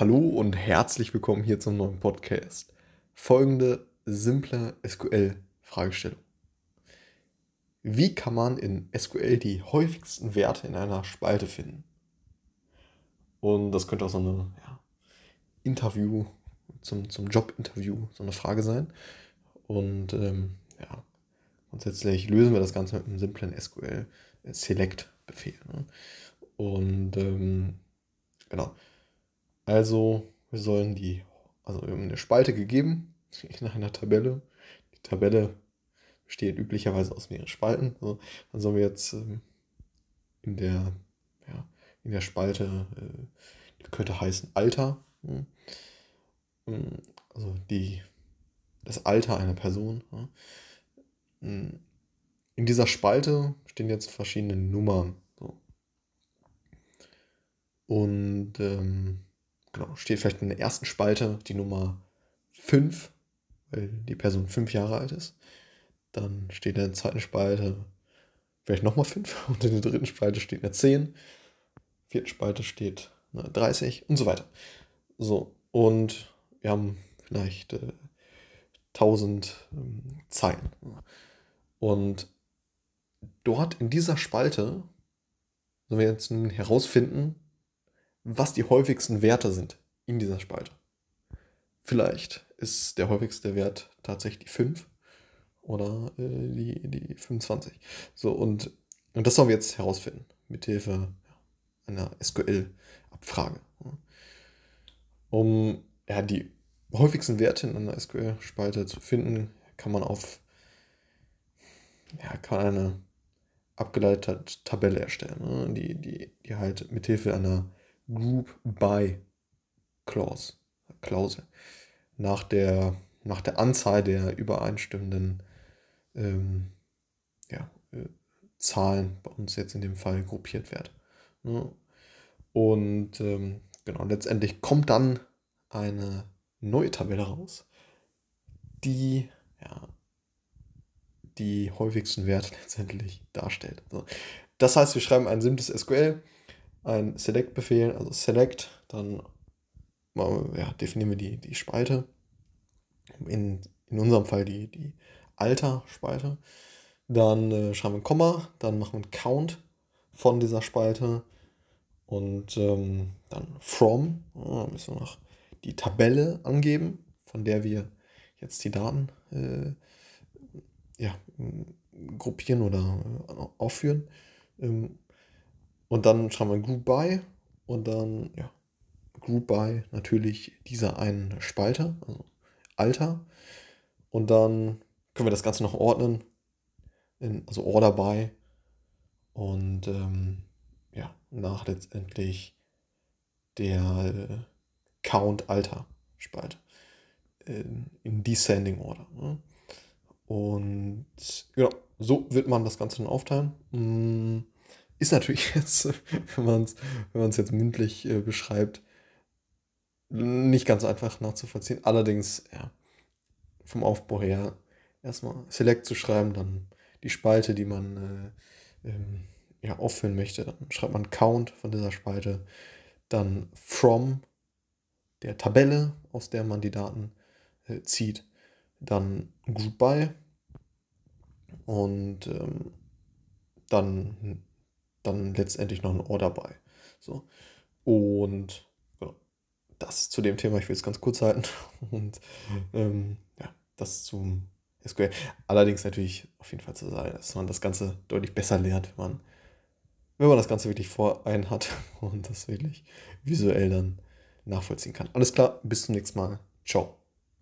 Hallo und herzlich willkommen hier zum neuen Podcast. Folgende simple SQL-Fragestellung. Wie kann man in SQL die häufigsten Werte in einer Spalte finden? Und das könnte auch so eine ja, Interview, zum, zum Job-Interview, so eine Frage sein. Und ähm, ja, grundsätzlich lösen wir das Ganze mit einem simplen SQL-Select-Befehl. Ne? Und ähm, genau also, wir sollen die, also eine Spalte gegeben in einer Tabelle. Die Tabelle besteht üblicherweise aus mehreren Spalten. Also, dann sollen wir jetzt ähm, in der, ja, in der Spalte, äh, die könnte heißen Alter. Hm, also die, das Alter einer Person. Hm, in dieser Spalte stehen jetzt verschiedene Nummern. Und ähm, genau, steht vielleicht in der ersten Spalte die Nummer 5, weil die Person 5 Jahre alt ist. Dann steht in der zweiten Spalte vielleicht nochmal 5 und in der dritten Spalte steht eine 10. In der vierten Spalte steht eine 30 und so weiter. So, und wir haben vielleicht äh, 1000 ähm, Zeilen. Und dort in dieser Spalte sollen wir jetzt nun herausfinden, was die häufigsten Werte sind in dieser Spalte. Vielleicht ist der häufigste Wert tatsächlich die 5 oder äh, die, die 25. So, und, und das sollen wir jetzt herausfinden, mithilfe einer SQL-Abfrage. Um ja, die häufigsten Werte in einer SQL-Spalte zu finden, kann man auf ja, kann eine abgeleitete Tabelle erstellen, ne? die, die, die halt mithilfe einer Group by Clause, Klausel nach der, nach der Anzahl der übereinstimmenden ähm, ja, äh, Zahlen bei uns jetzt in dem Fall gruppiert wird. Ne? Und ähm, genau, letztendlich kommt dann eine neue Tabelle raus, die ja, die häufigsten Werte letztendlich darstellt. So. Das heißt, wir schreiben ein simples SQL ein Select-Befehl, also Select, dann ja, definieren wir die, die Spalte. In, in unserem Fall die, die Alter-Spalte. Dann äh, schreiben wir ein Komma, dann machen wir einen Count von dieser Spalte und ähm, dann from, ja, müssen wir noch die Tabelle angeben, von der wir jetzt die Daten äh, ja, gruppieren oder äh, aufführen. Ähm, und dann schreiben wir Group By und dann, ja, Group By natürlich dieser einen Spalte, also Alter. Und dann können wir das Ganze noch ordnen, in, also Order By. Und ähm, ja, nach letztendlich der äh, Count Alter Spalte in, in Descending Order. Ne? Und genau, so wird man das Ganze dann aufteilen. Mm. Ist natürlich jetzt, wenn man es jetzt mündlich äh, beschreibt, nicht ganz einfach nachzuvollziehen. Allerdings, ja, vom Aufbau her erstmal Select zu schreiben, dann die Spalte, die man äh, ähm, ja, auffüllen möchte. Dann schreibt man Count von dieser Spalte, dann From der Tabelle, aus der man die Daten äh, zieht, dann Group By und ähm, dann dann letztendlich noch ein Ohr dabei. So. Und genau, das zu dem Thema, ich will es ganz kurz halten. Und ähm, ja, das zum SQL. Allerdings natürlich auf jeden Fall zu sagen, dass man das Ganze deutlich besser lernt, wenn man, wenn man das Ganze wirklich vor einen hat und das wirklich visuell dann nachvollziehen kann. Alles klar, bis zum nächsten Mal. Ciao.